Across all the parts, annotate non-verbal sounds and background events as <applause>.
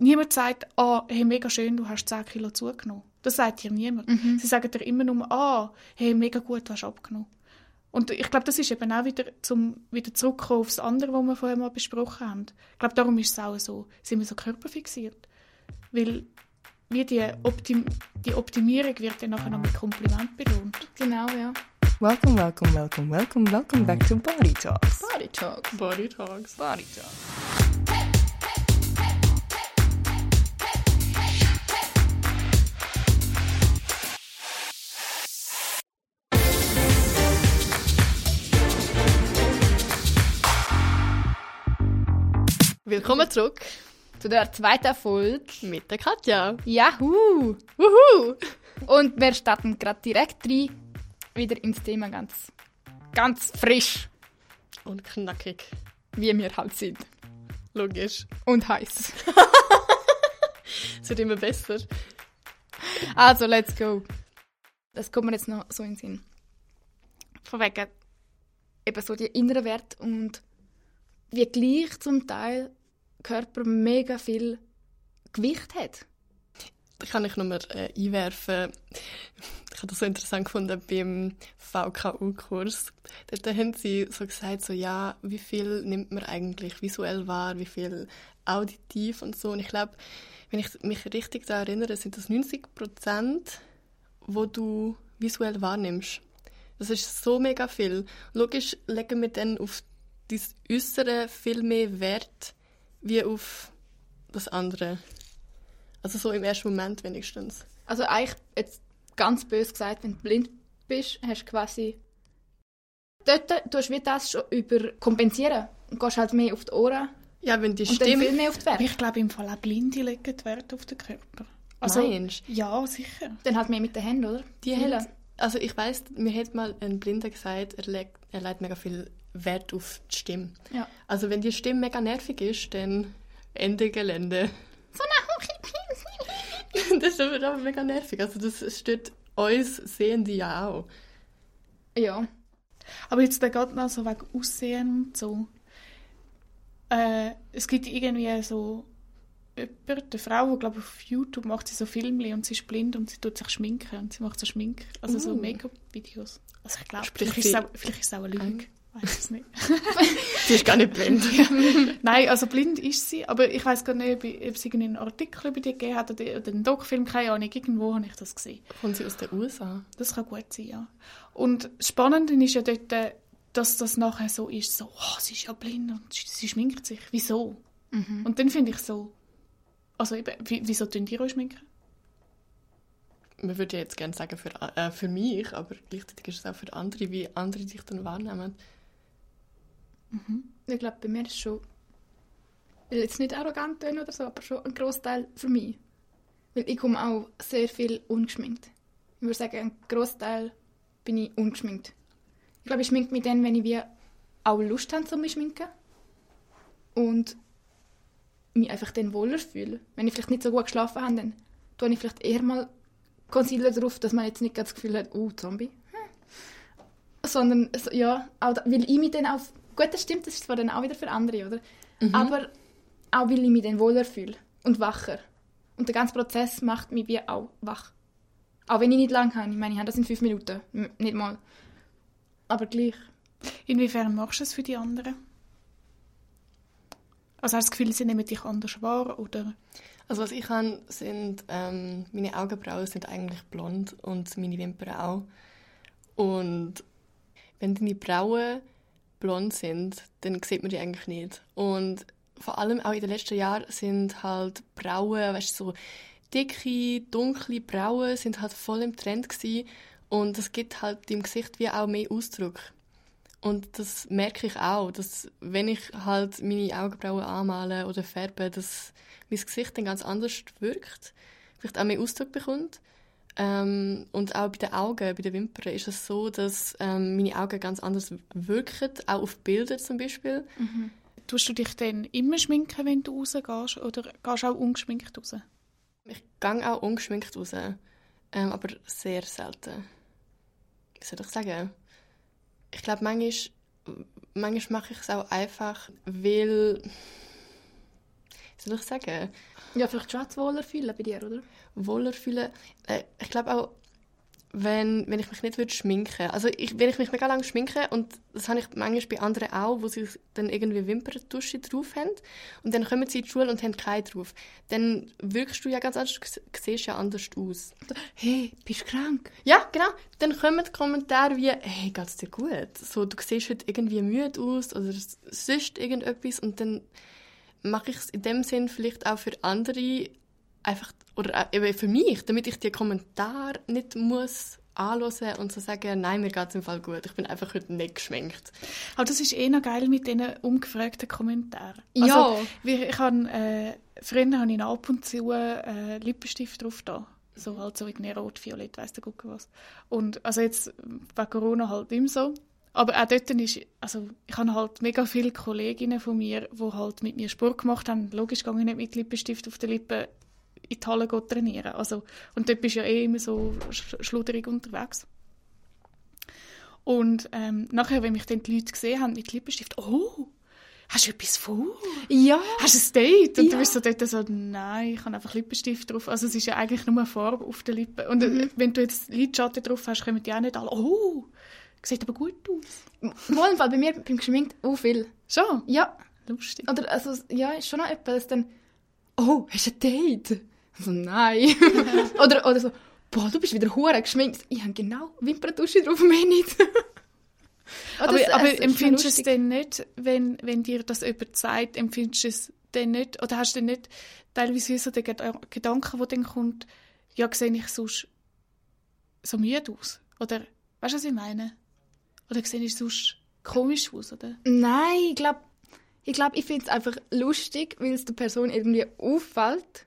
niemand sagt, ah, hey, mega schön, du hast 10 Kilo zugenommen. Das sagt dir niemand. Mhm. Sie sagen dir immer nur, ah, hey, mega gut, du hast abgenommen. Und ich glaube, das ist eben auch wieder, zum wieder zurückkommen auf das andere, was wir vorher mal besprochen haben. Ich glaube, darum ist es auch so, sind wir so körperfixiert. Weil wie die, Optim die Optimierung wird dann nachher noch mit Kompliment belohnt. Genau, ja. Welcome, welcome, welcome, welcome, welcome back to Body Talks. Body Talk. Body Talks. Body Talks. Willkommen zurück zu der zweiten Folge. Mit der Katja. Yahoo! Wuhu! Und wir starten gerade direkt rein, wieder ins Thema ganz, ganz frisch, Und knackig. wie wir halt sind. Logisch. Und heiß. <laughs> Es wird immer besser. Also, let's go. Das kommt mir jetzt noch so in den Sinn. Von wegen eben so die inneren Werte und wie gleich zum Teil Körper mega viel Gewicht hat. Da kann ich nochmal äh, einwerfen. Ich habe das so interessant gefunden beim VKU-Kurs. Dort haben sie so gesagt, so, ja, wie viel nimmt man eigentlich visuell wahr, wie viel auditiv und so. Und ich glaube, wenn ich mich richtig daran erinnere, sind das 90 Prozent, wo du visuell wahrnimmst. Das ist so mega viel. Logisch legen wir dann auf das Äußere viel mehr Wert wie auf das andere. Also so im ersten Moment wenigstens. Also eigentlich, jetzt ganz böse gesagt, wenn du blind bist, hast du quasi... Dort tust du wie das schon überkompensieren und gehst halt mehr auf die Ohren Ja, wenn die und dann viel Stimme... mehr auf die Werte. ich glaube, im Fall auch Blinde legen Wert auf den Körper. Also, Also, ja, sicher. Dann halt mehr mit den Händen, oder? die haben, also ich weiß, mir hat mal ein Blinder gesagt, er legt, er legt mega viel Wert auf die Stimme. Ja. Also wenn die Stimme mega nervig ist, dann Ende Gelände. So <laughs> das ist aber mega nervig. Also das stört uns Sehende ja auch. Ja. Aber jetzt gerade noch so wegen Aussehen und so. Äh, es gibt irgendwie so jemand, eine Frau, die glaube auf YouTube macht sie so Filme und sie ist blind und sie tut sich schminken und sie macht so Schmink, also so Uh. Make-up-Videos. Also ich glaube, vielleicht, ist es sie- auch- vielleicht ist es auch eine Lüge. Weiß es nicht. <laughs> Sie ist gar nicht blind. <laughs> Nein, also blind ist sie, aber ich weiß gar nicht, ob, es irgendeinen Artikel über die gegeben hat oder, einen Doc-Film, keine Ahnung. Irgendwo habe ich das gesehen. Kommt sie aus den USA? Das kann gut sein, ja. Und das Spannende ist ja dort, dass das nachher so ist, so, oh, sie ist ja blind und sie, schminkt sich. Wieso? Und dann finde ich so, also eben, wie, wieso tun die euch schminken? Man würde ja jetzt gerne sagen für, äh, für mich, aber gleichzeitig ist es auch für andere, wie andere dich dann wahrnehmen. Ich glaube, bei mir ist schon, ich will jetzt nicht arrogant tun oder so, aber schon ein Großteil für mich. Weil ich komme auch sehr viel ungeschminkt. Ich würde sagen, ein Großteil bin ich ungeschminkt. Ich glaube, ich schminke mich dann, wenn ich wie auch Lust habe, zu mich schminken. Und mich einfach dann wohler fühle. Wenn ich vielleicht nicht so gut geschlafen habe, dann tue ich vielleicht eher mal Concealer drauf, dass man jetzt nicht das Gefühl hat, oh, Zombie. sondern so, ja, auch da, weil ich mich dann auch, gut, das stimmt, das ist zwar dann auch wieder für andere, oder? Aber auch weil ich mich dann wohler fühle und wacher. Und der ganze Prozess macht mich wie auch wach. Auch wenn ich nicht lange habe, ich meine, ich habe das in fünf Minuten, M- nicht mal. Aber gleich. Inwiefern machst du es für die anderen? Also hast du das Gefühl, sie nehmen dich anders wahr, oder? Also was ich habe, sind ähm, meine Augenbrauen sind eigentlich blond und meine Wimpern auch. Und wenn deine Brauen blond sind, dann sieht man die eigentlich nicht. Und vor allem auch in den letzten Jahren sind halt Brauen, weißt du, so dicke, dunkle Brauen sind halt voll im Trend gewesen. Und das gibt halt dem Gesicht wie auch mehr Ausdruck. Und das merke ich auch, dass wenn ich halt meine Augenbrauen anmale oder färbe, dass mein Gesicht dann ganz anders wirkt, vielleicht auch mehr Ausdruck bekommt. Ähm, und auch bei den Augen, bei den Wimpern ist es so, dass ähm, meine Augen ganz anders wirken, auch auf Bilder zum Beispiel. Tust du dich dann immer schminken, wenn du rausgehst, oder gehst du auch ungeschminkt raus? Ich gehe auch ungeschminkt raus, ähm, aber sehr selten. Wie soll ich sagen? Ich glaube, manchmal, manchmal mache ich es auch einfach, weil soll ich sagen, Ja, vielleicht schon das wohler fühlen bei dir, oder? wohler fühlen. Äh, ich glaube auch, wenn, wenn ich mich nicht würde schminken also ich, wenn ich mich mega lange schminke und das habe ich manchmal bei anderen auch, wo sie dann irgendwie Wimperntusche drauf haben und dann kommen sie in die Schule und haben keine drauf, dann wirkst du ja ganz anders, du siehst ja anders aus. Hey, bist du krank? Ja, genau. Dann kommen die Kommentare wie, hey, geht's dir gut? So, du siehst heute irgendwie müde aus oder sonst irgendetwas und dann mache ich es in dem Sinn vielleicht auch für andere einfach, oder auch eben für mich, damit ich die Kommentare nicht muss anhören und so sagen, nein, mir geht's im Fall gut, ich bin einfach heute nicht geschminkt. Aber das ist eh noch geil mit diesen umgefragten Kommentaren. Ja. Also, ich habe, äh, früher habe ich ab und zu äh, Lippenstift drauf da. So halt so irgendwie rot, violett, weiss der Gucke was. Und also jetzt bei Corona halt immer so. Aber auch dort ist, also ich habe halt mega viele Kolleginnen von mir, die halt mit mir Sport gemacht haben. Logisch gehe ich nicht mit Lippenstift auf den Lippen in die Halle trainieren. Also, und dort bist du ja eh immer so sch schluderig unterwegs. Und ähm, nachher, wenn mich dann die Leute gesehen haben mit Lippenstift, oh, hast du etwas vor? Ja. Hast du ein Date? Und Ja. du bist so dort so, nein, ich habe einfach Lippenstift drauf. Also es ist ja eigentlich nur eine Farbe auf den Lippen. Und äh, wenn du jetzt Lidschatten drauf hast, kommen die auch nicht alle, oh, sieht aber gut aus. Wohl bei mir beim Geschminkt auch viel. Schon? Ja. Lustig. Oder, also, ja, ist schon noch etwas, dass dann, oh, hast du ein Date? Also, nein. <laughs> oder, oder so, boah, du bist wieder hure geschminkt. Ich habe genau Wimperntusche drauf, mehr nicht. Oh, <laughs> aber das- aber empfindest du es denn nicht, wenn, wenn dir das jemand sagt, empfindest du es denn nicht, oder hast du denn nicht teilweise so den Geda- Gedanken, der dann kommt, ja, sehe ich sonst so müde aus? Oder, weißt du, was ich meine? Oder sehe ich sonst komisch aus, oder? Nein, ich glaube, ich, glaub, ich finde es einfach lustig, weil es der Person irgendwie auffällt.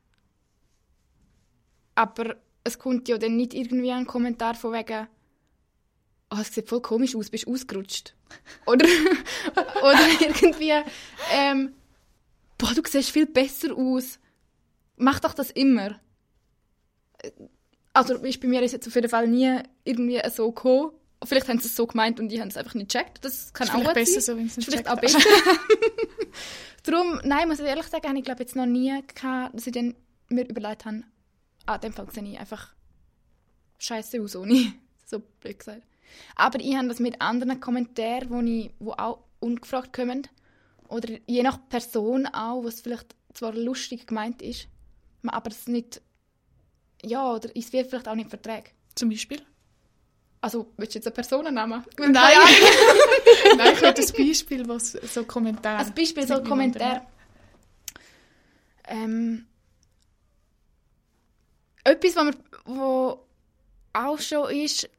Aber es kommt ja dann nicht irgendwie ein Kommentar von wegen, oh, es sieht voll komisch aus, bist du ausgerutscht. <laughs> Oder, oder irgendwie, ähm, boah, du siehst viel besser aus. Mach doch das immer. Also ist bei mir ist jetzt auf jeden Fall nie irgendwie so gekommen. Vielleicht haben sie es so gemeint und die haben es einfach nicht gecheckt. Das kann Ist auch besser sein. so, wenn es Ist vielleicht auch besser. <laughs> Darum, nein, muss ich ehrlich sagen, habe ich glaube jetzt noch nie gehabt, dass ich dann mir überlegt habe, ah, dem Fall sehe ich einfach scheiße aus, ohne, <laughs> so blöd gesagt. Aber ich habe das mit anderen Kommentaren, wo, ich, wo auch ungefragt kommen, oder je nach Person auch, was vielleicht zwar lustig gemeint ist, aber es nicht, ja, oder es wird vielleicht auch nicht verträgt. Zum Beispiel? Also, willst du jetzt eine Personennamen? Nein. <laughs> Nein, ich will ein <laughs> Beispiel, was so Kommentare. Als Beispiel so Kommentar. Ähm, etwas, was, mir, wo auch schon ist,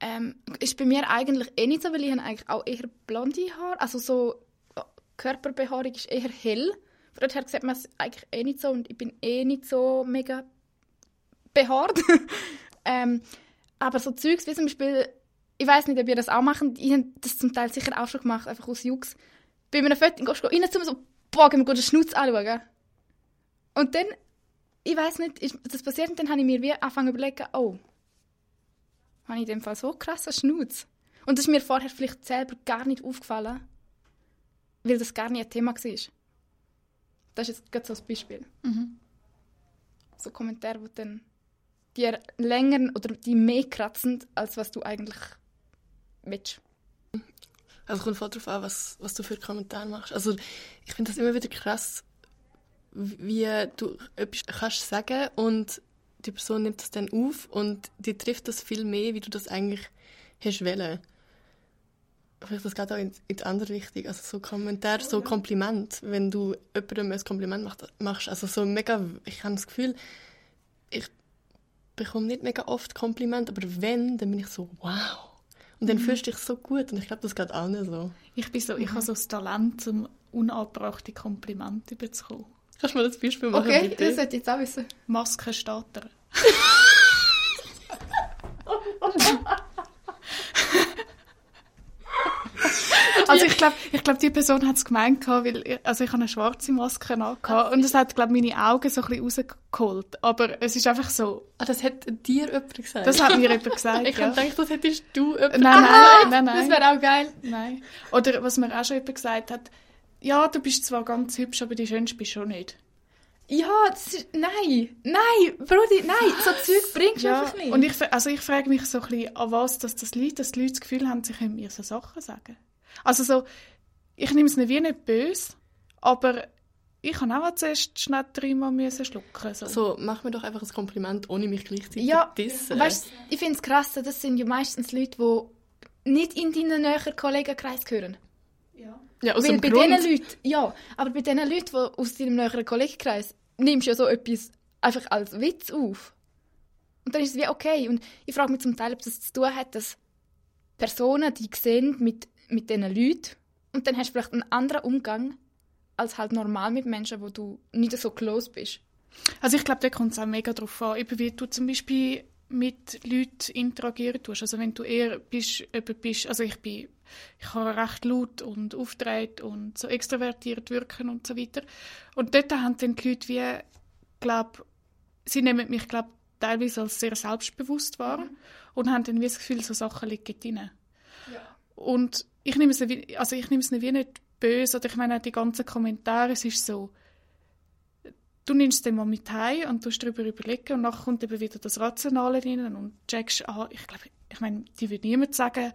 ähm, ist bei mir eigentlich eh nicht so, weil ich habe eigentlich auch eher blonde Haare. Also so Körperbehaarung ist eher hell. Von daher sieht man es eigentlich eh nicht so und ich bin eh nicht so mega behaart. <laughs> ähm, aber so Zeugs wie zum Beispiel, ich weiß nicht, ob ihr das auch macht, ich habe das zum Teil sicher auch schon gemacht, einfach aus Jux. Bei einem Foto gehst du rein zu mir so, boah, gehen wir den Schnutz anschauen. Und dann, ich weiß nicht, ist das passiert und dann habe ich mir wie angefangen zu überlegen, oh, habe ich in dem Fall so krassen Schnutz? Und das ist mir vorher vielleicht selber gar nicht aufgefallen, weil das gar nicht ein Thema war. Das ist jetzt gerade so ein Beispiel. Mhm. So Kommentare, die dann dir länger oder die mehr kratzen, als was du eigentlich willst. Also kommt voll darauf an, was, was du für Kommentare machst. Also ich finde das immer wieder krass, wie du etwas kannst sagen und die Person nimmt das dann auf und die trifft das viel mehr, wie du das eigentlich hast wollen. Vielleicht das geht auch in, in die andere Richtung. Also so Kommentar, so Kompliment, wenn du jemandem ein Kompliment macht, machst. Also so mega, ich habe das Gefühl, ich bekomme nicht mega oft Kompliment, aber wenn, dann bin ich so, wow. Und dann fühlst du dich so gut und ich glaube, das geht allen so. Ich, bin so, ich habe so das Talent, um unabbrachte Komplimente überzukommen. Kannst du mir das Beispiel machen, Okay, bitte? das sollte jetzt auch wissen. Maske <laughs> <laughs> steht da. Also ich glaube, ich glaub, die Person hat es gemeint, gehabt, weil ich, also ich habe eine schwarze Maske angehabt und das hat, glaube meine Augen so ein bisschen rausgeholt. Aber es ist einfach so, Ah, das hat dir jemand gesagt? das hat mir jemand <laughs> gesagt. ich ja. habe gedacht, das hättest du jemand Nein, nein, nein, nein. Das wäre auch geil. Nein. Oder was mir auch schon jemand gesagt hat, ja, du bist zwar ganz hübsch, aber die schönste bist du schon nicht. Ja, das ist, nein, nein, Brudi, nein, so Zeug bringst du Ja, einfach nicht. und ich, also ich frage mich so ein bisschen, an was dass das liegt, dass die Leute das Gefühl haben, sie können mir so Sachen sagen. Also so, ich nehme es nicht wie nicht böse, aber ich habe auch zuerst schnell dreimal müssen schlucken. So. So, mach mir doch einfach ein Kompliment, ohne mich gleichzeitig ja, zu dissen. weißt, ich finde es krass, das sind ja meistens Leute, die nicht in deinen näheren Kollegenkreis gehören. ja, aus Weil bei Grund. diesen Leuten, ja, aber bei diesen Leuten, die aus deinem näheren Kollegenkreis, nimmst du ja so etwas einfach als Witz auf. Und dann ist es wie okay. Und ich frage mich zum Teil, ob das zu tun hat, dass Personen, die sehen mit, mit diesen Leuten und dann hast du vielleicht einen anderen Umgang als halt normal mit Menschen, wo du nicht so close bist. Also ich glaube, da kommt es auch mega drauf an, eben wie du zum Beispiel mit Leuten interagieren tust. Also wenn du eher bist, bist, also ich bin, ich kann recht laut und auftreten und so extrovertiert wirken und so weiter. Und dort haben dann die Leute wie, glaub, sie nehmen mich, glaube teilweise als sehr selbstbewusst wahr und haben dann wie das Gefühl, so Sachen liegen drin. Und ich nehme es, nicht also ich nehme es nicht wie nicht böse, oder ich meine auch die ganzen Kommentare, es ist so, du nimmst es dann mal mit heim und tust darüber überlegen und nachher kommt eben wieder das Rationale rein und checkst, ah, ich glaube, ich meine, die würde niemand sagen,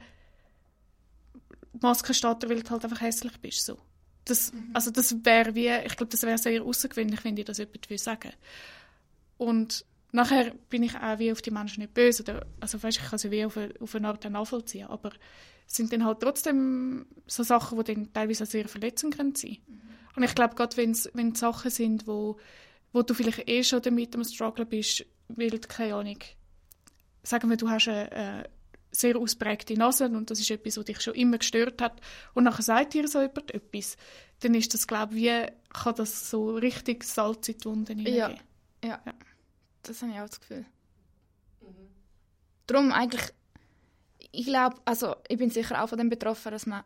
Maske steht weil du halt einfach hässlich bist, so. Das, Also das wäre wie, ich glaube, das wäre sehr außergewöhnlich, wenn dir das jemand will sagen Und nachher bin ich auch wie auf die Menschen nicht böse, oder, also weißt, ich kann sie wie auf eine, auf eine Art nachvollziehen, aber es sind dann halt trotzdem so Sachen, die dann teilweise auch sehr verletzend können sein Und ich glaube, gerade wenn es Sachen sind, wo, wo du vielleicht eh schon damit am Struggle bist, weil keine Ahnung, sagen wir, du hast eine, äh, sehr ausprägte Nase und das ist etwas, was dich schon immer gestört hat und nachher sagt dir so jemand etwas, dann ist das, glaube ich, wie, kann das so richtig Salz in die Wunden Ja. hineingeben. Ja, das habe ich auch das Gefühl. Darum eigentlich, ich glaube, also ich bin sicher auch von dem betroffen, dass man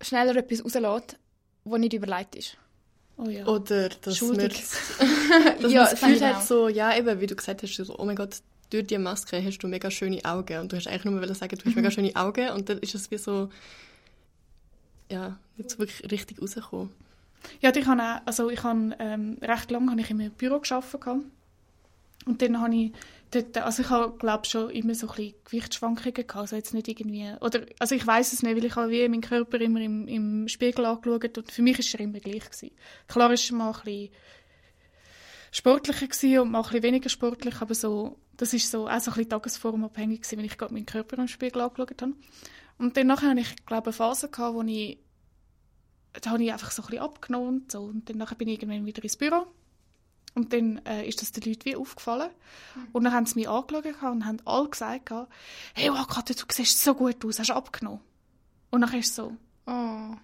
schneller etwas rauslässt, was nicht überlegt ist. Oh ja. Oder dass man, Schuldig. <laughs> dass Ja, man das Gefühl hat, auch. so, ja, eben, wie du gesagt hast, so, oh mein Gott, durch die Maske hast du mega schöne Augen. Und du hast eigentlich nur wollen sagen, du hast mega schöne Augen. Und dann ist es wie so, ja, nicht so wirklich richtig rausgekommen. Ja, ich habe auch, also ich habe ähm, recht lange habe ich in einem Büro gearbeitet. Und dann habe ich dort, also ich habe, glaube schon immer so ein bisschen Gewichtsschwankungen gehabt, also jetzt nicht irgendwie, oder, also ich weiß es nicht, weil ich habe wie meinen Körper immer im, im Spiegel angeschaut und für mich ist er immer gleich gewesen. Klar ist er mal ein bisschen sportlicher gewesen und mal ein bisschen weniger sportlich, aber so, das ist so, auch so ein bisschen tagesformabhängig gewesen, wenn ich gerade meinen Körper im Spiegel angeschaut habe. Und dann nachher habe ich, glaube eine Phase gehabt, wo ich da habe ich einfach so ein bisschen abgenommen und so. Und dann nachher bin ich irgendwann wieder ins Büro. Und dann äh, ist das den Leuten wie aufgefallen. Und dann haben sie mich angeschaut und haben alle gesagt, hey, Wakata, du siehst so gut aus, hast du abgenommen. Und dann ist es so, Oh.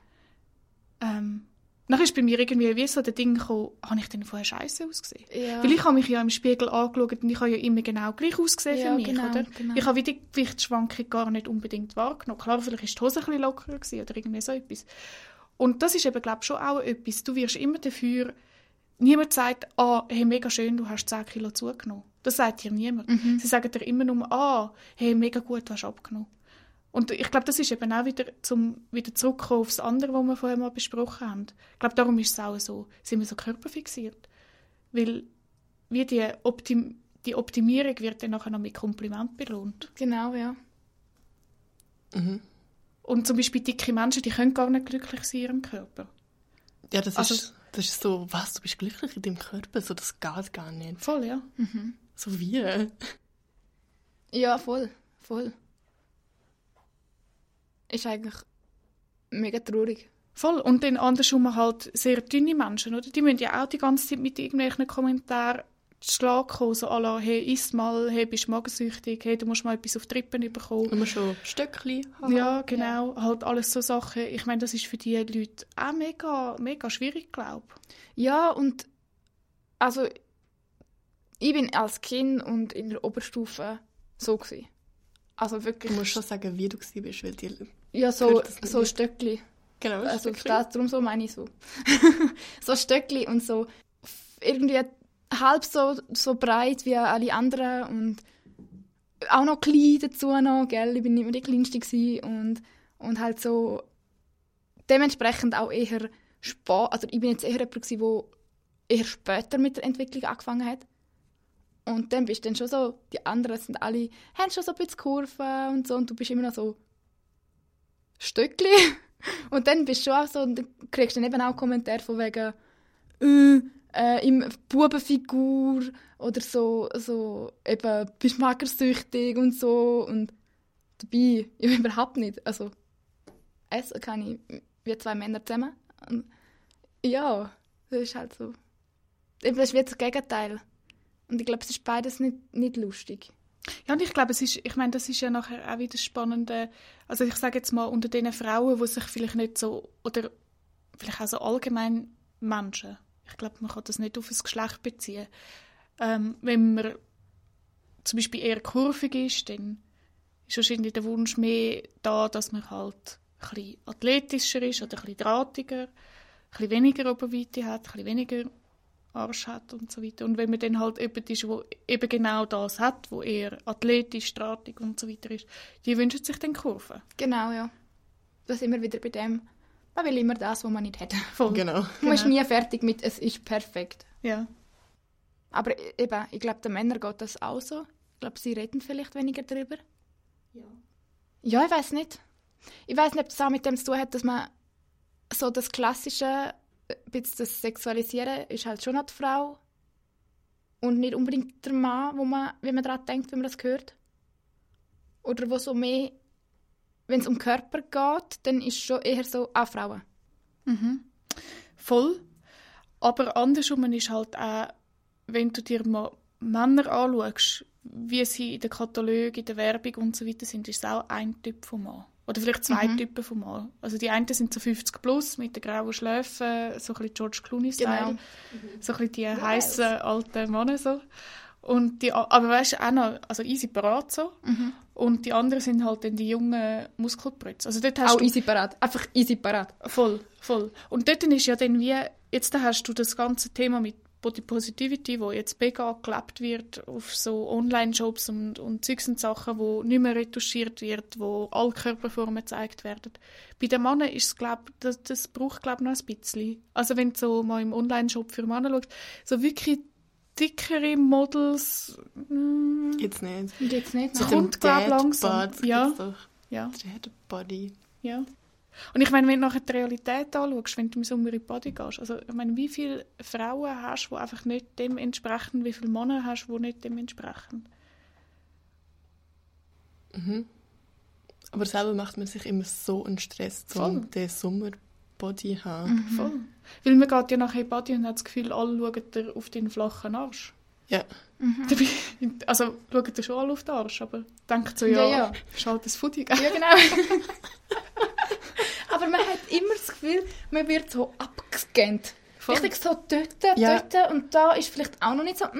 ähm, dann ist bei mir irgendwie wie so der Ding gekommen, habe ich denn vorher scheiße ausgesehen? Ja. Weil ich habe mich ja im Spiegel angeschaut und ich habe ja immer genau gleich ausgesehen Ja, für mich, genau, oder? genau. Ich habe wie die Gewichtsschwankung gar nicht unbedingt wahrgenommen. Klar, vielleicht war die Hose ein bisschen lockerer gewesen oder irgendwie so etwas. Und das ist eben, glaube ich, schon auch etwas. Du wirst immer dafür, niemand sagt, ah, hey, mega schön, du hast 10 Kilo zugenommen. Das sagt dir niemand. Mhm. Sie sagen dir immer nur, ah, hey, mega gut, du hast abgenommen. Und ich glaube, das ist eben auch wieder, zum wieder zurückkommen auf das andere, was wir vorher mal besprochen haben. Ich glaube, darum ist es auch so, sind wir so körperfixiert. Weil wie die, Optim die Optimierung wird dann nachher noch mit Kompliment belohnt. Genau, ja. Mhm. Und zum Beispiel dicke Menschen, die können gar nicht glücklich sein in ihrem Körper. Ja, das, Also- ist, das ist so, was, du bist glücklich in deinem Körper? So, das geht gar nicht. Voll, ja. So wie? <laughs> Ja, voll. Voll. Ist eigentlich mega traurig. Voll. Und dann andersrum halt sehr dünne Menschen, oder? Die müssen ja auch die ganze Zeit mit irgendwelchen Kommentaren Schlag kommen, so à la, hey, iss mal, hey, bist magensüchtig, hey, du musst mal etwas auf die Rippen bekommen. Immer schon Stöckli haben. Ja, genau. Halt alles so Sachen. Ich meine, das ist für die Leute auch mega, mega schwierig, glaube Ja, und also ich bin als Kind und in der Oberstufe so gewesen. Also wirklich. Du musst schon sagen, wie du gewesen bist, weil die... ja, so, so. Stöckli. Genau, Also Stöckli. das, darum so meine ich so. <laughs> so Stöckli und so irgendwie halb so, so breit wie alle anderen und auch noch klein dazu noch, gell? Ich bin nicht mehr die Kleinste und, und halt so dementsprechend auch eher spät, also ich bin jetzt eher jemand wo eher später mit der Entwicklung angefangen hat. Und dann bist du dann schon so, die anderen sind alle, haben schon so ein bisschen Kurven und so und du bist immer noch so Stöckli. <laughs> Und dann bist du auch so, und dann kriegst du dann eben auch Kommentare von wegen, äh, äh, im Bubenfigur oder so, so eben, bist magersüchtig und so und dabei, <laughs> ja, überhaupt nicht. Also, essen kann ich wie zwei Männer zusammen. Und ja, das ist halt so. Eben, das ist wie das Gegenteil. Und ich glaube, es ist beides nicht, nicht lustig. Ja, und ich glaube, es ist, ich meine, das ist ja nachher auch wieder Spannende, also ich sage jetzt mal, unter den Frauen, die sich vielleicht nicht so, oder vielleicht auch so allgemein Menschen, ich glaube, man kann das nicht auf das Geschlecht beziehen. Ähm, wenn man zum Beispiel eher kurvig ist, dann ist wahrscheinlich der Wunsch mehr da, dass man halt ein athletischer ist oder ein drahtiger, ein weniger Oberweite hat, ein weniger Arsch hat und so weiter. Und wenn man dann halt jemand ist, der eben genau das hat, wo eher athletisch, drahtig und so weiter ist, die wünschen sich dann Kurven. Genau, ja. Da sind wir wieder bei dem, man will immer das, was man nicht hat. <laughs> Voll. Genau. Man ist nie fertig mit «es ist perfekt». Ja. Aber eben, ich glaube, den Männern geht das auch so. Ich glaube, sie reden vielleicht weniger darüber. Ja. Ja, ich weiß nicht. Ich weiß nicht, ob das auch mit dem zu tun hat, dass man so das klassische, äh, das Sexualisieren ist halt schon noch die Frau und nicht unbedingt der Mann, wo man, wie man daran denkt, wenn man das hört. Oder wo so mehr, wenn es um Körper geht, dann ist es schon eher so auch Frauen. Voll. Aber andersrum ist halt auch, wenn du dir mal Männer anschaust, wie sie in den Katalogen, in der Werbung und so weiter sind, ist es auch ein Typ von Mann. Oder vielleicht zwei Typen von Mann. Also die einen sind so 50 plus mit den grauen Schläfen, so ein bisschen George Clooney-Style. Genau. So ein bisschen die heißen alten Männer so. Und die, aber weißt du, auch noch, also easy parat so. Und die anderen sind halt dann die jungen Muskelbrütze. Also dort hast Auch du easy parat. Einfach easy parat. Voll, voll. Und dort ist ja dann wie, jetzt hast du das ganze Thema mit Body Positivity, wo jetzt mega gelebt wird auf so Online-Shops und, und Zeugs und Sachen, wo nicht mehr retuschiert wird, wo alle Körperformen gezeigt werden. Bei den Männern ist es, glaub, das, das braucht, glaube noch ein bisschen. Also wenn du so mal im Online-Shop für Männer schaust, so wirklich dickere Models, mm, Jetzt nicht. Geht's nicht? Noch? kommt- Dem glaub, Dad langsam. Bod Ja. ja, Dad Body. ja. Und ich meine, wenn du nachher die Realität anschaust, wenn du im Sommer in die Body gehst, also ich meine, wie viele Frauen hast du, die einfach nicht dem entsprechen, wie viele Männer hast du, die nicht dem entsprechen? Aber selber macht man sich immer so einen Stress, um den Sommerbody zu haben. Voll. Weil man geht ja nachher in Body und hat das Gefühl, alle schauen dir auf deinen flachen Arsch. Ja. Dabei- <laughs> Also schauen dir schon alle auf den Arsch, aber denkt so, ja, Ja, ja. ist halt das Footy. Ja, genau. <laughs> Aber man hat immer das Gefühl, man wird so abgescannt. Voll. Richtig so dort, Ja. dort und da ist vielleicht auch noch nicht so, mm,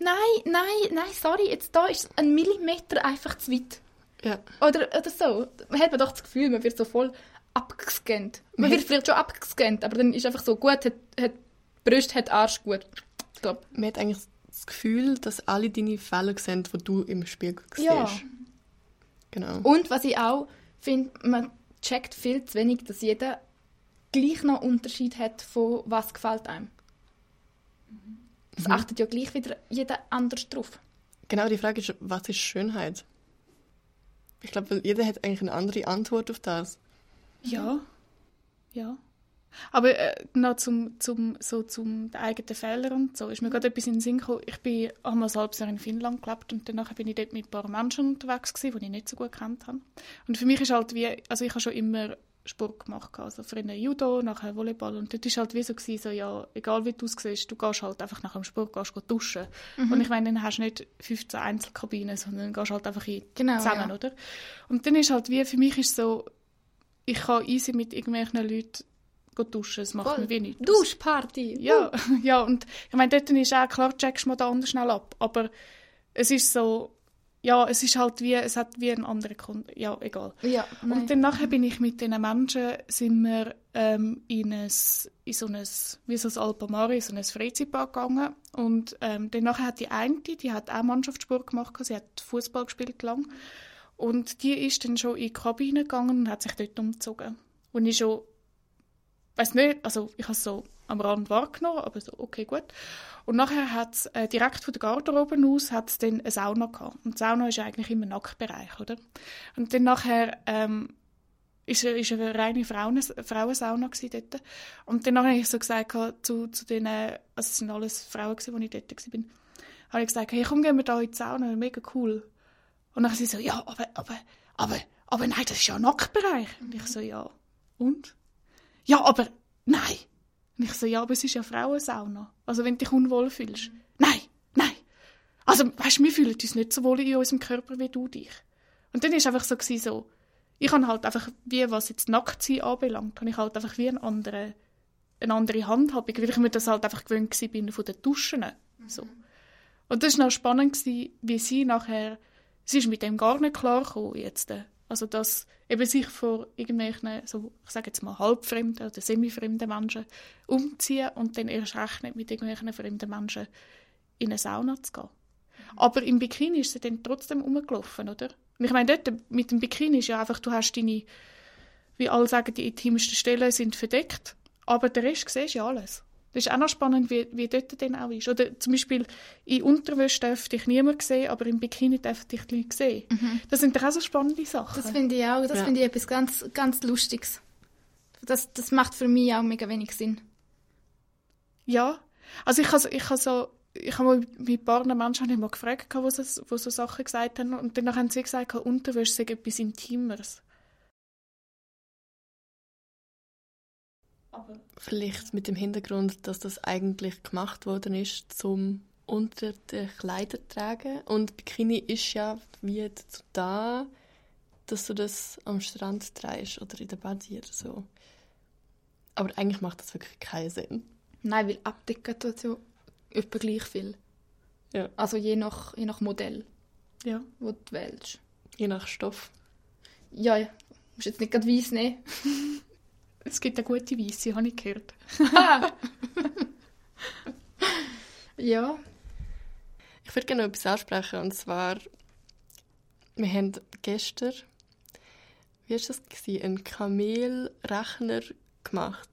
nein, nein, nein, sorry, jetzt da ist ein Millimeter einfach zu weit. Ja. Oder, oder so. Man hat man doch das Gefühl, man wird so voll abgescannt. Man Man wird vielleicht schon abgescannt, aber dann ist einfach so, gut, hat, hat Brust, hat Arsch, gut. Ich Man hat eigentlich das Gefühl, dass alle deine Fälle sehen, die du im Spiegel siehst. Ja. Genau. Und was ich auch finde, man checkt viel zu wenig, dass jeder gleich noch Unterschied hat von was gefällt einem. Es achtet ja gleich wieder jeder anders drauf. Genau, die Frage ist, was ist Schönheit? Ich glaube, jeder hat eigentlich eine andere Antwort auf das. Ja, ja. Aber äh, noch zum, zum, so zum eigenen Fehlern und so, ist mir gerade etwas in den Sinn gekommen. Ich bin einmal ein halbes Jahr in Finnland gelebt und danach bin ich dort mit ein paar Menschen unterwegs gewesen, die ich nicht so gut kennt habe. Und für mich ist halt wie, also ich habe schon immer Sport gemacht, also früher Judo, nachher Volleyball und dort ist halt wie so gewesen, so ja, egal wie du aussiehst, du gehst halt einfach nach dem Sport gehst du duschen. Und ich meine, dann hast du nicht 15 Einzelkabinen, sondern gehst halt einfach in Genau, zusammen, ja. oder? Und dann ist halt wie, für mich ist so, ich kann easy mit irgendwelchen Leuten duschen, das macht Voll. mir wie nichts. Duschparty. Ja, <laughs> ja, und ich meine, dort ist auch klar, checkst du da anders schnell ab, aber es ist so, ja, es ist halt wie, es hat wie einen anderen Kunden, ja, egal. Ja, nein. Und dann nachher bin ich mit diesen Menschen, sind wir ähm, in, ein, in so ein, wie so ein Alpamare, so ein Freizeitpark gegangen und ähm, dann nachher hat die eine, die hat auch Mannschaftssport gemacht, sie hat Fußball gespielt lang und die ist dann schon in die Kabine gegangen und hat sich dort umgezogen. Und ich schon weiß nicht, also ich habe es so am Rand wahrgenommen, aber so, okay, gut. Und nachher hat es äh, direkt von der Garderobe aus hat's dann eine Sauna gehabt. Und die Sauna ist eigentlich immer Nacktbereich, oder? Und dann nachher ähm, ist, ist eine reine Frauen, Frauensauna dort. Und dann habe ich so gesagt zu, zu den, also es sind alles Frauen die ich dort war, habe ich gesagt, hey, komm, gehen wir da in die Sauna, mega cool. Und dann sie so, ja, aber, aber, aber, aber nein, das ist ja ein Nacktbereich. Und ich so, ja, und? Ja, aber nein. Und ich so, ja, aber es ist ja Frauensauna. Also wenn du dich unwohl fühlst. Mhm. Nein, nein. Also, weißt du, wir fühlen uns nicht so wohl in unserem Körper wie du dich. Und dann war es einfach so, gewesen, so ich habe halt einfach, wie was jetzt Nacktsein anbelangt, habe ich halt einfach wie eine andere, eine andere Handhabung, weil ich mir das halt einfach gewöhnt bin von den Duschen. So. Und das war noch spannend, gewesen, wie sie nachher, sie ist mit dem gar nicht klar gekommen jetzt. Also, dass eben sich vor irgendwelchen, so, ich sage jetzt mal, halbfremden oder semifremden Menschen umziehen und dann erst recht nicht mit irgendwelchen fremden Menschen in eine Sauna zu gehen. Aber im Bikini ist sie dann trotzdem rumgelaufen, oder? Und ich meine, dort mit dem Bikini ist ja einfach, du hast deine, wie alle sagen, die intimsten Stellen sind verdeckt, aber der Rest siehst ja alles. Das ist auch noch spannend, wie, wie dort dann auch ist. Oder zum Beispiel in Unterwäsche darf dich niemand sehen, aber im Bikini darf dich die Leute sehen. Mhm. Das sind doch auch so spannende Sachen. Das finde ich auch. Das ja. finde ich etwas ganz, ganz Lustiges. Das, das macht für mich auch mega wenig Sinn. Ja. Also ich habe ich so, ich habe mal mit ein paar Menschen ich mal gefragt, die so, wo so Sachen gesagt haben. Und dann haben sie gesagt, Unterwäsche sei etwas Intimeres. Aber Vielleicht mit dem Hintergrund, dass das eigentlich gemacht worden ist, zum unter den Kleider tragen. Und Bikini ist ja wie dazu da, dass du das am Strand trägst oder in der Badi oder so. Aber eigentlich macht das wirklich keinen Sinn. Nein, weil abdecken tut ja etwa gleich viel. Ja. Also je nach, je nach Modell, ja. wo du wählst. Je nach Stoff. Ja, ja. Du musst jetzt nicht gerade weiss nehmen. <laughs> Es gibt eine gute Weisse, habe ich gehört. <laughs> ja. Ich würde gerne noch etwas ansprechen. Und zwar, wir haben gestern, wie war das? Gewesen? Einen Kamelrechner gemacht.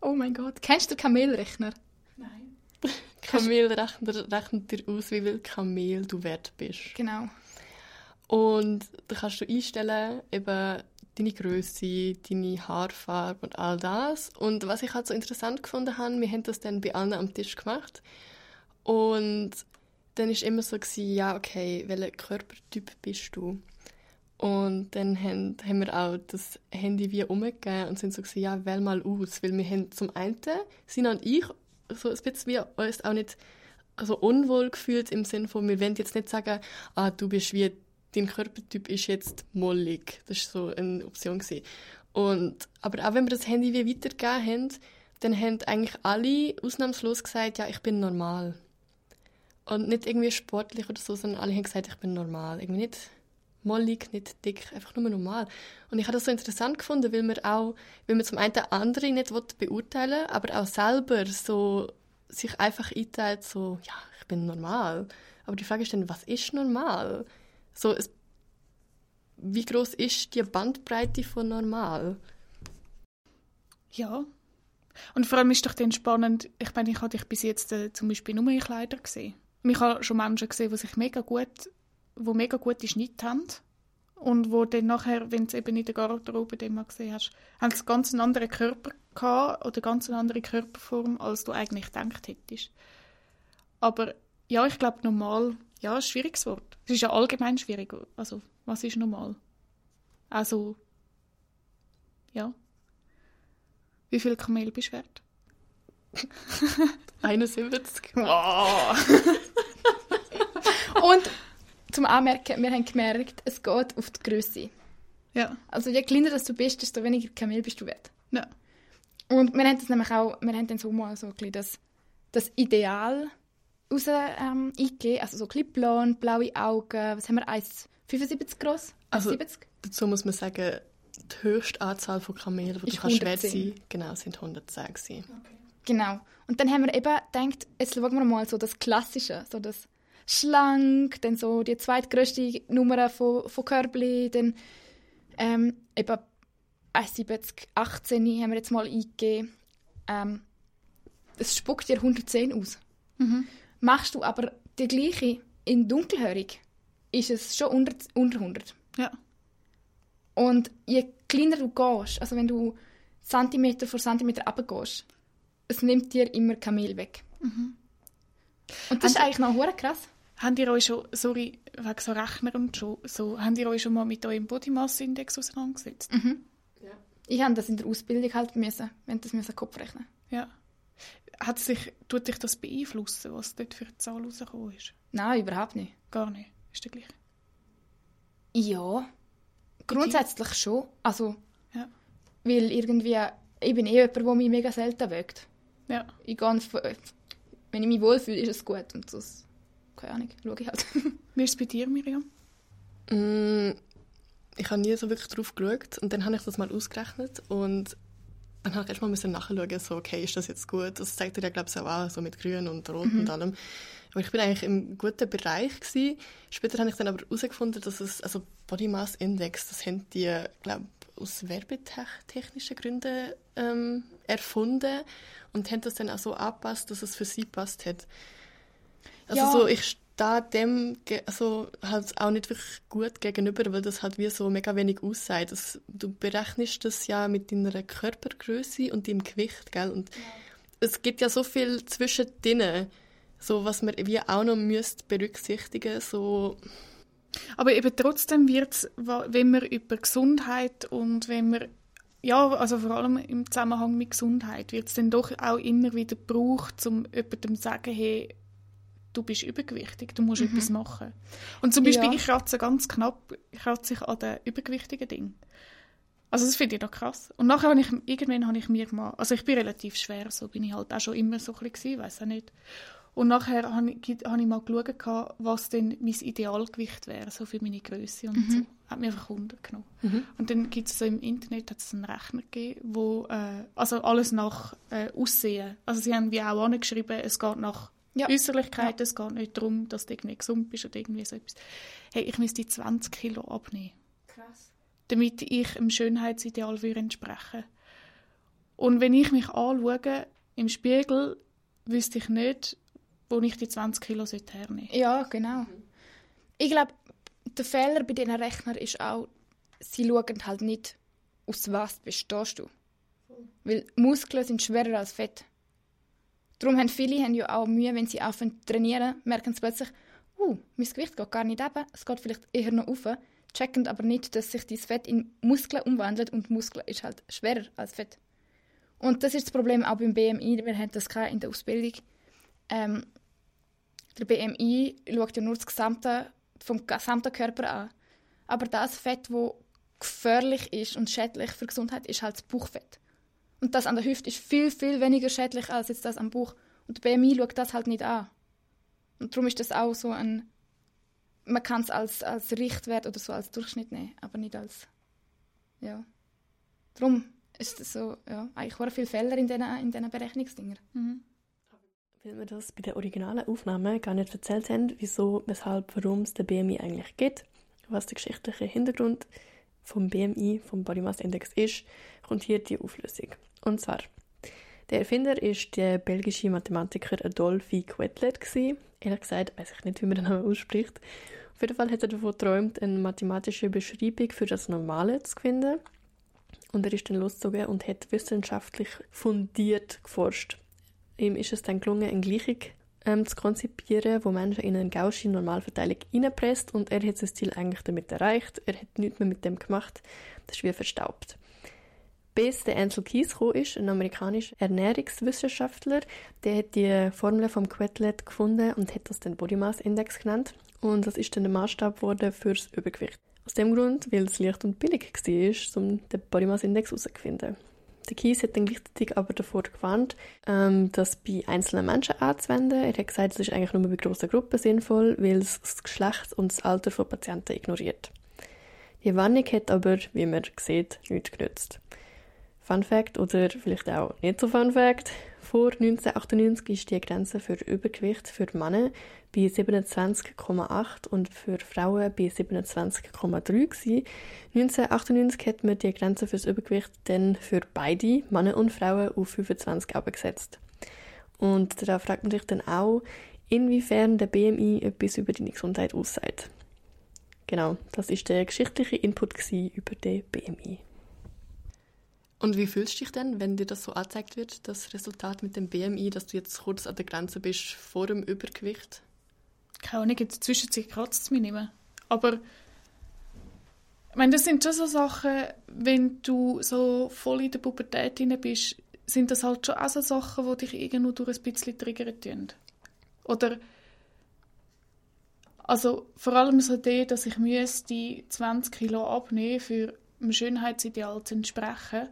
Oh mein Gott. Kennst du Kamelrechner? Nein. <laughs> Kamelrechner rechnet dir aus, wie viel Kamel du wert bist. Genau. Und da kannst du einstellen, eben deine Größe, deine Haarfarbe und all das. Und was ich halt so interessant gefunden habe, wir haben das dann bei allen am Tisch gemacht. Und dann ist immer so gewesen, ja okay, welcher Körpertyp bist du? Und dann haben, haben wir auch das Handy wie umgegeben und sind so gewesen, ja, wähl mal aus. Weil wir haben zum einen, Sina und ich, so ein bisschen wie uns auch nicht so unwohl gefühlt im Sinne von, wir wollen jetzt nicht sagen, ah, du bist wie dein Körpertyp ist jetzt mollig. Das war so eine Option. Und, aber auch wenn wir das Handy wie weitergegeben haben, dann haben eigentlich alle ausnahmslos gesagt, ja, ich bin normal. Und nicht irgendwie sportlich oder so, sondern alle haben gesagt, ich bin normal. Irgendwie nicht mollig, nicht dick, einfach nur normal. Und ich habe das so interessant gefunden, weil man auch, weil man zum einen andere nicht beurteilen will, aber auch selber so sich einfach einteilt, so, ja, ich bin normal. Aber die Frage ist dann, was ist normal? So, es, wie groß ist die Bandbreite von normal? Ja. Und vor allem ist doch dann spannend, ich meine, ich habe dich bis jetzt äh, zum Beispiel nur in Kleider gesehen. Ich habe schon Menschen gesehen, die sich mega gut, wo mega gute Schnitte haben. Und wo dann nachher, wenn du eben in der Garderobe den mal gesehen hast, haben sie ganz einen anderen Körper gehabt oder ganz eine andere Körperform, als du eigentlich gedacht hättest. Aber ja, ich glaube, normal ja, ein schwieriges Wort. Es ist ja allgemein schwierig. Also, was ist normal? Also, ja. Wie viel Kamel bist du wert? <laughs> 71. Oh. <laughs> Und zum Anmerken, wir haben gemerkt, es geht auf die Größe. Ja. Also je kleiner du bist, desto weniger Kamel bist du wert. Ja. Und wir haben das nämlich auch, wir haben dann so mal so ein bisschen das, das Ideal raus ähm, eingegeben. Also so blond, blaue Augen. Was haben wir? 1,75 groß? Also, 70? dazu muss man sagen, die höchste Anzahl von Kamelen, die du kannst schwer sein genau, sind 110 Okay. Genau. Und dann haben wir eben gedacht, jetzt schauen wir mal so das Klassische, so das schlank, dann so die zweitgrößte Nummer von, von Körbli, dann ähm, eben 1,70, 18 haben wir jetzt mal eingegeben. Ähm, es spuckt dir 110 aus. Mhm. Machst du aber die gleiche in dunkelhörig, ist es schon unter, unter 100. Ja. Und je kleiner du gehst, also wenn du Zentimeter vor Zentimeter runtergehst, es nimmt dir immer Kamel weg. Und das ist Haben- eigentlich noch hure krass. Habt ihr euch schon, sorry, wegen so Rechner und schon, so, habt ihr euch schon mal mit eurem Body Mass Index auseinandergesetzt? Ich habe das in der Ausbildung halt müssen, wenn das müssen Kopf rechnen. Ja. Hat sich, tut dich das beeinflussen, was dort für eine Zahl rausgekommen ist? Nein, überhaupt nicht. Gar nicht. Ist der gleich. Ja, grundsätzlich schon. Also, Ja. weil irgendwie, ich bin eh jemand, der mich mega selten wägt. Ja. Ich gehe, wenn ich mich wohlfühle, ist es gut. Und das, keine Ahnung, schaue ich halt. <laughs> Wie ist es bei dir, Miriam? Mm, ich habe nie so wirklich drauf geschaut und dann habe ich das mal ausgerechnet und dann habe ich erstmal müssen nachschauen, so, okay, ist das jetzt gut? Das zeigt dir ja, glaube ich, auch an, so mit grün und rot und allem. Aber ich bin eigentlich im guten Bereich gewesen. Später habe ich dann aber herausgefunden, dass es, also Body Mass Index, das haben die, glaube aus werbetechnischen Gründen ähm, erfunden und haben das dann auch so angepasst, dass es für sie passt hat. Also Ja. so, ich stehe dem also halt auch nicht wirklich gut gegenüber, weil das halt wie so mega wenig aussagt. Das, du berechnest das ja mit deiner Körpergröße und deinem Gewicht, gell? Und es gibt ja so viel zwischen denen, so was man wie auch noch müsst berücksichtigen, so Aber eben trotzdem wird es, wenn wir über Gesundheit und wenn wir, ja, also vor allem im Zusammenhang mit Gesundheit, wird es dann doch auch immer wieder gebraucht, um jemandem zu sagen, hey, du bist übergewichtig, du musst etwas machen. Und zum Beispiel, Ja. ich kratze ganz knapp, ich kratze ich an den übergewichtigen Ding. Also das finde ich noch krass. Und nachher habe ich, irgendwann habe ich mir mal, also ich bin relativ schwer, so bin ich halt auch schon immer so ein bisschen, weiß auch nicht. Und nachher habe ich, habe ich mal geschaut, was denn mein Idealgewicht wäre, so für meine Größe und so. Hat mich einfach Wunder genommen. Und dann gibt es so im Internet hat es einen Rechner gegeben, wo äh, also alles nach äh, Aussehen. Also sie haben wie auch angeschrieben, es geht nach Ja. Äußerlichkeit, es geht nicht darum, dass du irgendwie gesund bist oder irgendwie so etwas. Hey, ich müsste 20 Kilo abnehmen Krass. damit ich dem Schönheitsideal würde entsprechen Und wenn ich mich anschaue im Spiegel, wüsste ich nicht, wo ich die 20 Kilo hernehmen sollte. Ja, genau. Ich glaube, der Fehler bei diesen Rechnern ist auch, sie schauen halt nicht, aus was bestehst du. Weil Muskeln sind schwerer als Fett. Darum haben viele haben ja auch Mühe, wenn sie aufhören zu trainieren, merken sie plötzlich, uh, mein Gewicht geht gar nicht runter, es geht vielleicht eher noch rauf, checken aber nicht, dass sich dieses Fett in Muskeln umwandelt und Muskeln ist halt schwerer als Fett. Und das ist das Problem auch beim BMI, wir haben das in der Ausbildung. Ähm, der BMI schaut ja nur das gesamte, vom gesamten Körper an. Aber das Fett, wo gefährlich ist und schädlich für die Gesundheit, ist halt das Bauchfett. Und das an der Hüfte ist viel, viel weniger schädlich als jetzt das am Bauch. Und der BMI schaut das halt nicht an. Und darum ist das auch so ein... Man kann es als, als Richtwert oder so als Durchschnitt nehmen, aber nicht als... Ja. Darum ist das so, ja, eigentlich waren viele Fehler in diesen, in diesen Berechnungsdingern. Weil wir das bei der originalen Aufnahme gar nicht erzählt haben, wieso, weshalb, warum es den BMI eigentlich gibt, was der geschichtliche Hintergrund vom BMI, vom Body Mass Index ist, kommt hier die Auflösung. Und zwar, der Erfinder ist der belgische Mathematiker Adolphe Quetelet. Ehrlich gesagt, weiß ich nicht, wie man den Namen ausspricht. Auf jeden Fall hat er davon geträumt, eine mathematische Beschreibung für das Normale zu finden. Und er ist dann losgezogen und hat wissenschaftlich fundiert geforscht. Ihm ist es dann gelungen, eine Gleichung ähm, zu konzipieren, wo Menschen in eine gaussische Normalverteilung reinpresst und er hat sein Ziel eigentlich damit erreicht. Er hat nichts mehr mit dem gemacht. Das ist wie verstaubt. Bis der Ansel Keys ist, ein amerikanischer Ernährungswissenschaftler, der hat die Formel vom Quetelet gefunden und hat das den Body Mass Index genannt. Und das ist dann der Maßstab geworden fürs Übergewicht. Aus dem Grund, weil es leicht und billig war, um den Body Mass Index herauszufinden. Der Kies hat dann gleichzeitig aber davor gewarnt, ähm, das bei einzelnen Menschen anzuwenden. Er hat gesagt, es ist eigentlich nur bei grossen Gruppen sinnvoll, weil es das Geschlecht und das Alter von Patienten ignoriert. Die Warnung hat aber, wie man sieht, nichts genützt. Fun Fact oder vielleicht auch nicht so Fun Fact: Vor 1998 ist die Grenze für Übergewicht für Männer bei 27,8 und für Frauen bei 27,3 gewesen. 1998 hat man die Grenze fürs Übergewicht dann für beide, Männer und Frauen, auf 25 abgesetzt. Und da fragt man sich dann auch, inwiefern der BMI etwas über deine Gesundheit aussagt. Genau, das ist der geschichtliche Input über den BMI. Und wie fühlst du dich denn, wenn dir das so angezeigt wird, das Resultat mit dem BMI, dass du jetzt kurz an der Grenze bist vor dem Übergewicht? Keine Ahnung, in der Zwischenzeit kratzt es mich nicht mehr. Aber ich meine, das sind schon so Sachen, wenn du so voll in der Pubertät drin bist, sind das halt schon auch so Sachen, die dich irgendwo durch ein bisschen triggern tun. Oder also vor allem so die, dass ich müsste 20 Kilo abnehmen, für einem Schönheitsideal zu entsprechen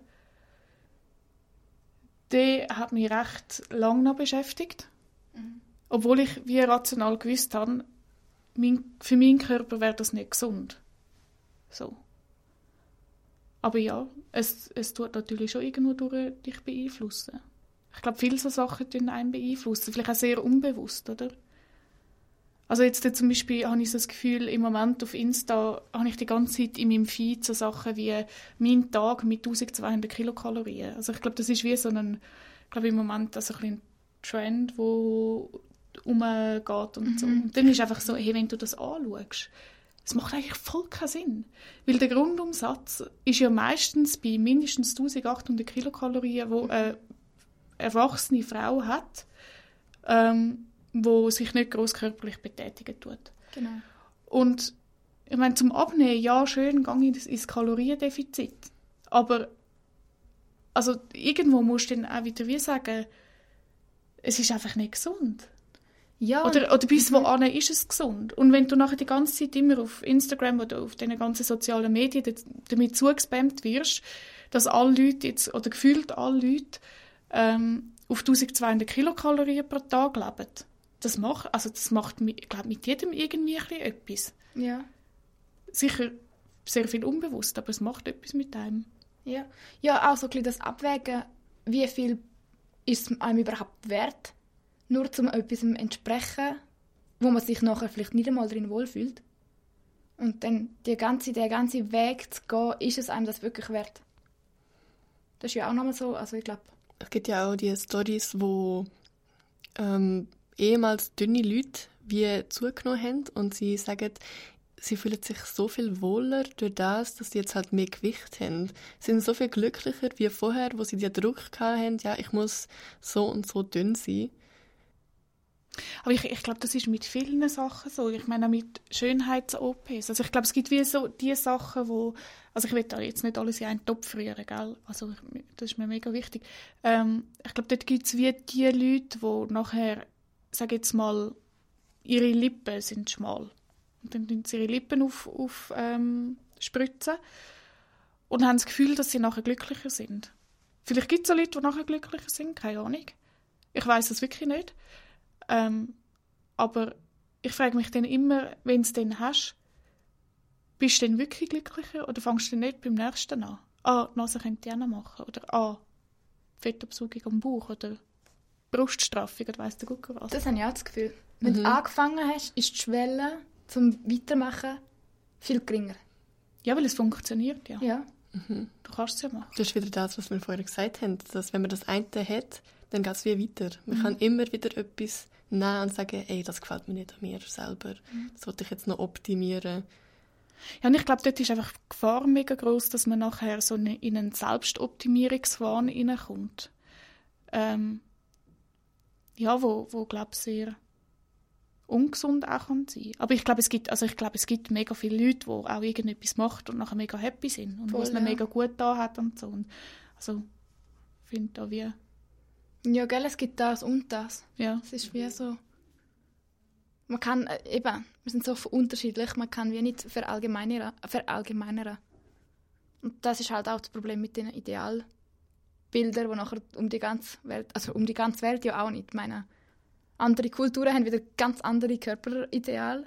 der hat mich recht lange noch beschäftigt. Mhm. Obwohl ich wie rational gewusst habe, mein, für meinen Körper wäre das nicht gesund. So. Aber ja, es, es tut natürlich schon irgendwo durch dich beeinflussen. Ich glaube, viele so Sachen tun einen beeinflussen. Vielleicht auch sehr unbewusst, oder? Also jetzt zum Beispiel habe ich so das Gefühl, im Moment auf Insta habe ich die ganze Zeit in meinem Feed so Sachen wie «Mein Tag mit 1200 Kilokalorien». Also ich glaube, das ist wie so ein, ich glaube im Moment also ein, ein Trend, wo umgeht und so. Mhm. Und dann ist einfach so, hey, wenn du das anschaust, es macht eigentlich voll keinen Sinn. Weil der Grundumsatz ist ja meistens bei mindestens 1800 Kilokalorien, wo eine erwachsene Frau hat. Ähm, wo sich nicht groß körperlich betätigen tut. Genau. Und ich meine, zum Abnehmen, ja, schön, gehe ich ins Kaloriendefizit. Aber also irgendwo musst du dann auch wieder wie sagen, es ist einfach nicht gesund. Ja, oder, oder bis mhm. wohin ist es gesund? Und wenn du nachher die ganze Zeit immer auf Instagram oder auf den ganzen sozialen Medien damit zugespammt wirst, dass alle Leute jetzt, oder gefühlt alle Leute, ähm, auf 1200 Kilokalorien pro Tag leben, das macht, also das macht ich glaube, mit jedem irgendwie etwas. Ja. Sicher sehr viel unbewusst, aber es macht etwas mit einem. Ja, ja auch so ein das Abwägen, wie viel ist es einem überhaupt wert, nur zum etwas entsprechen, wo man sich nachher vielleicht nicht einmal drin wohlfühlt. Und dann die ganze, der ganze Weg zu gehen, ist es einem das wirklich wert? Das ist ja auch nochmal so, also ich glaube... Es gibt ja auch die Stories, wo ähm, ehemals dünne Leute wie zugenommen haben und sie sagen, sie fühlen sich so viel wohler durch das, dass sie jetzt halt mehr Gewicht haben. Sie sind so viel glücklicher wie vorher, wo sie den Druck hatten, ja, ich muss so und so dünn sein. Aber ich, ich glaube, das ist mit vielen Sachen so. Ich meine auch mit Schönheits-OPs. Also ich glaube, es gibt wie so die Sachen, wo also ich will da jetzt nicht alles in einen Topf rühren, gell? Also das ist mir mega wichtig. Ähm, ich glaube, dort gibt es wie die Leute, die nachher sage jetzt mal, ihre Lippen sind schmal. Und dann tun sie ihre Lippen auf, auf ähm, spritzen und haben das Gefühl, dass sie nachher glücklicher sind. Vielleicht gibt es auch Leute, die nachher glücklicher sind, keine Ahnung. Ich weiß es wirklich nicht. Ähm, aber ich frage mich dann immer, wenn du dann hast, bist du dann wirklich glücklicher oder fängst du nicht beim nächsten an? Ah, die Nase könnte ich auch noch machen. Oder ah, Fettabsaugung am Bauch. Oder Bruststraffung oder weiss der Gucker was. Das habe ich auch das Gefühl. Wenn mhm. du angefangen hast, ist die Schwelle zum Weitermachen viel geringer. Ja, weil es funktioniert, ja. Ja. Mhm. Du kannst es ja machen. Das ist wieder das, was wir vorher gesagt haben, dass wenn man das eine hat, dann geht es wie weiter. Man mhm. kann immer wieder etwas nehmen und sagen, ey, das gefällt mir nicht an mir selber. Mhm. Das wollte ich jetzt noch optimieren. Ja, und ich glaube, dort ist einfach die Gefahr mega groß, dass man nachher so in einen Selbstoptimierungswahn hineinkommt. Ähm, ja, wo, wo glaube sehr ungesund auch kann sein. Aber ich glaube, es gibt, also ich glaube, es gibt mega viele Leute, die auch irgendetwas machen und nachher mega happy sind und wo es ja. mega gut da hat und so. Und also ich finde da wie ja, gell, es gibt das und das. Ja. Es ist wie so man kann äh, eben, wir sind so unterschiedlich, man kann wie nicht verallgemeinern, verallgemeinern. Und das ist halt auch das Problem mit den Idealen. Bilder, die nachher um die ganze Welt, also um die ganze Welt ja auch nicht. Ich meine, andere Kulturen haben wieder ganz andere Körperideale.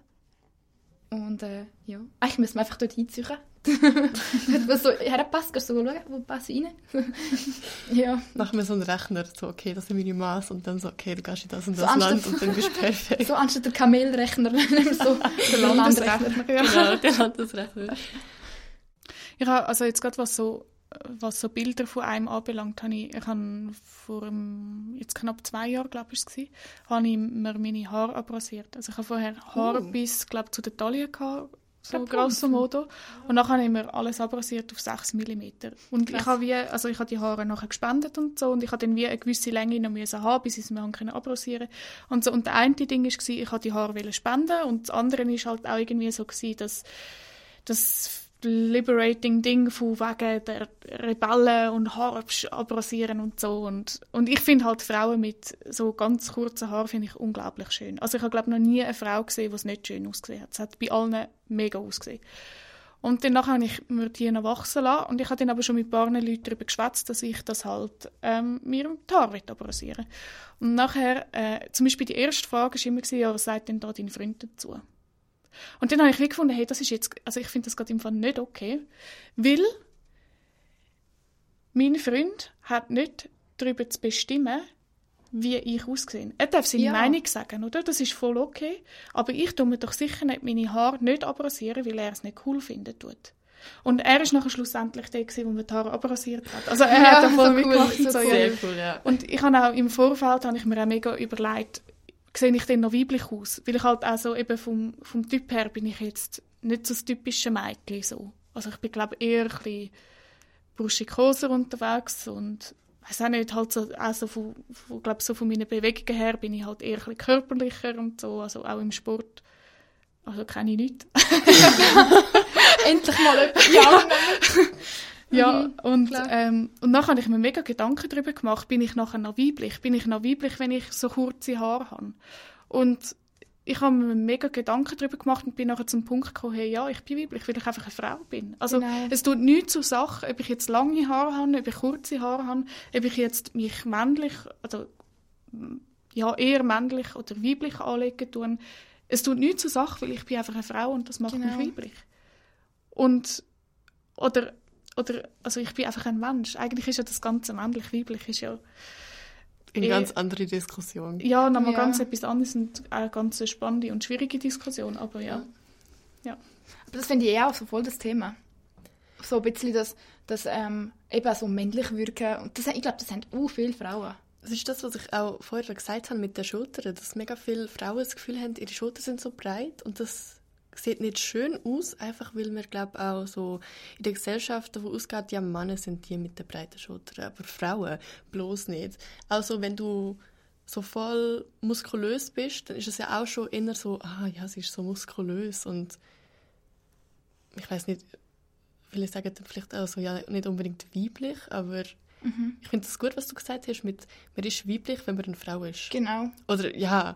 Und äh, ja, eigentlich müssen wir einfach dort hinziehen. Wo <laughs> so herpasst, kannst du so schauen, wo passt rein. <laughs> ja, Machen wir so einen Rechner, so, okay, das sind meine Maß und dann so, okay, du gehst in das und So das anstatt- Land und dann bist du <laughs> perfekt. so anstatt der Kamelrechner, nehmen wir so den Landesrechner, ja. Genau, der Landesrechner. Ich habe, also jetzt gerade was so, was so Bilder von einem anbelangt, habe ich, ich habe vor einem, jetzt knapp zwei Jahren, glaube ich, gewesen, habe ich mir meine Haare abrasiert. Also ich habe vorher Haare bis, glaube ich, zu den Taillen gehabt, so grosso modo. Und dann habe ich mir alles abrasiert auf 6 mm. Und ich Krass. habe wie, also ich habe die Haare nachher gespendet und so und ich habe dann wie eine gewisse Länge noch müssen haben, bis ich sie mir haben abrasieren und so. Und der eine Ding war, ich habe die Haare spenden und das andere ist halt auch irgendwie so gewesen, dass das liberating Ding von wegen der Rebellen und absch- abrasieren und so. Und, und ich finde halt Frauen mit so ganz kurzen Haaren finde ich unglaublich schön. Also ich habe glaube noch nie eine Frau gesehen, die es nicht schön ausgesehen hat. Es hat bei allen mega ausgesehen. Und danach habe ich mir die noch wachsen lassen und ich habe dann aber schon mit ein paar Leuten darüber geschwätzt, dass ich das halt ähm, mir Haare will abrasieren Und nachher, äh, zum Beispiel die erste Frage war immer, ja, was sagt denn da dein Freund dazu? Und dann habe ich gefunden, hey, das ist jetzt, also ich finde das gerade im Fall nicht okay, weil mein Freund hat nicht darüber zu bestimmen, wie ich aussehe. Er darf seine Ja. Meinung sagen, oder? Das ist voll okay. Aber ich tue mir doch sicher nicht meine Haare nicht abrasieren, weil er es nicht cool findet tut. Und er ist nachher schlussendlich der, gewesen, der mir die Haare abrasiert hat. Also er Ja, hat da voll so cool, mitgemacht. und so so, cool. ja. Sehr cool, ja. Und ich habe auch im Vorfeld habe ich mir auch mega überlegt, sehe ich denn noch weiblich aus? Weil ich halt auch so eben vom, vom Typ her bin ich jetzt nicht so das typische Mädchen so. Also ich bin glaube eher ein bisschen unterwegs und weiß auch nicht, halt so, auch so von, von, glaub, so von meinen Bewegungen her bin ich halt eher ein bisschen körperlicher und so, also auch im Sport. Also kenne ich nicht. <laughs> endlich mal etwas. Ja, Ja, und, klar. ähm, und dann habe ich mir mega Gedanken darüber gemacht, bin ich nachher noch weiblich? Bin ich noch weiblich, wenn ich so kurze Haare habe? Und ich habe mir mega Gedanken darüber gemacht und bin nachher zum Punkt gekommen, hey, ja, ich bin weiblich, weil ich einfach eine Frau bin. Also Genau. es tut nichts zur Sache, ob ich jetzt lange Haare habe, ob ich kurze Haare habe, ob ich jetzt mich männlich, also ja, eher männlich oder weiblich anlegen tun. Es tut nichts zur Sache, weil ich bin einfach eine Frau und das macht Genau. mich weiblich. Und, oder, oder, also ich bin einfach ein Mensch. Eigentlich ist ja das ganze männlich-weiblich ist ja, Eine Eh. ganz andere Diskussion. ja, nochmal Ja. ganz etwas anderes und eine ganz spannende und schwierige Diskussion, aber ja. Aber das finde ich eh auch so voll das Thema. So ein bisschen das, das ähm, eben so männlich wirken. Und das, ich glaube, das haben auch viele Frauen. Das ist das, was ich auch vorher gesagt habe mit den Schultern, dass mega viele Frauen das Gefühl haben, ihre Schultern sind so breit und das sieht nicht schön aus, einfach weil wir, glaube auch so in der Gesellschaft davon ausgeht, ja, Männer sind die mit den breiten Schultern, aber Frauen bloß nicht. Also wenn du so voll muskulös bist, dann ist es ja auch schon eher so, ah ja, sie ist so muskulös und ich weiß nicht, viele sagen dann vielleicht auch so, ja, nicht unbedingt weiblich, aber ich finde es gut, was du gesagt hast, mit, man ist weiblich, wenn man eine Frau ist. Genau. Oder ja,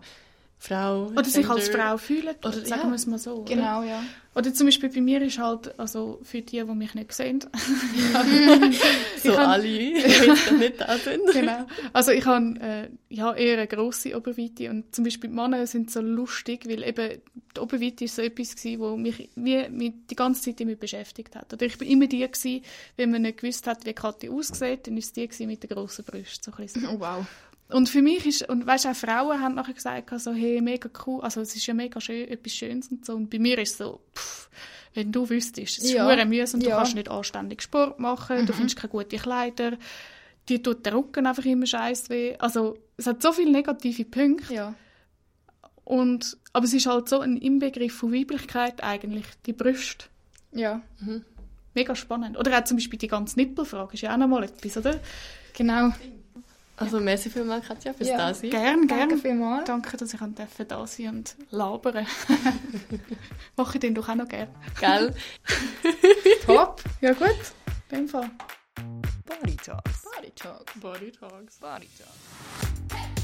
Frau. Oder sich als Gender. Frau fühlen, Oder- oder sagen ja. wir es mal so. oder? Genau, ja. Oder zum Beispiel bei mir ist halt, also für die, die mich nicht sehen, <laughs> <laughs> So kann- alle, die nicht da sind. <laughs> genau. Also ich habe äh, ja, eher eine grosse Oberweite und zum Beispiel die Männer sind so lustig, weil eben die Oberweite ist so etwas gewesen, wo mich wie, mich die ganze Zeit immer beschäftigt hat. Oder ich bin immer die gewesen, wenn man nicht gewusst hat, wie Kathi aussieht, dann ist es die gewesen mit der grossen Brust. So ein bisschen. Oh, wow. Und für mich ist, und weißt auch Frauen haben nachher gesagt, also, hey, mega cool, also es ist ja mega schön, etwas Schönes und so. Und bei mir ist es so, pff, wenn du wüsstest, es ist Ja. ja. mühsam, du Ja. kannst nicht anständig Sport machen, du findest keine guten Kleider, dir tut der Rücken einfach immer scheiß weh. Also es hat so viele negative Punkte. Ja. Und, aber es ist halt so ein Inbegriff von Weiblichkeit eigentlich, die Brüste. Ja. Mega spannend. Oder auch zum Beispiel die ganze Nippelfrage ist ja auch nochmal etwas, oder? Genau. Also, merci vielmals, Katja, fürs Ja. Dasein. Gern, Danke gern. vielmals. Danke, dass ich dürfen da sein und labern. <laughs> Mache ich den doch auch noch gerne. Gell? <laughs> Top. Ja gut, in dem Fall. Body Talks. Body Talk. Body Talks. Body Talks.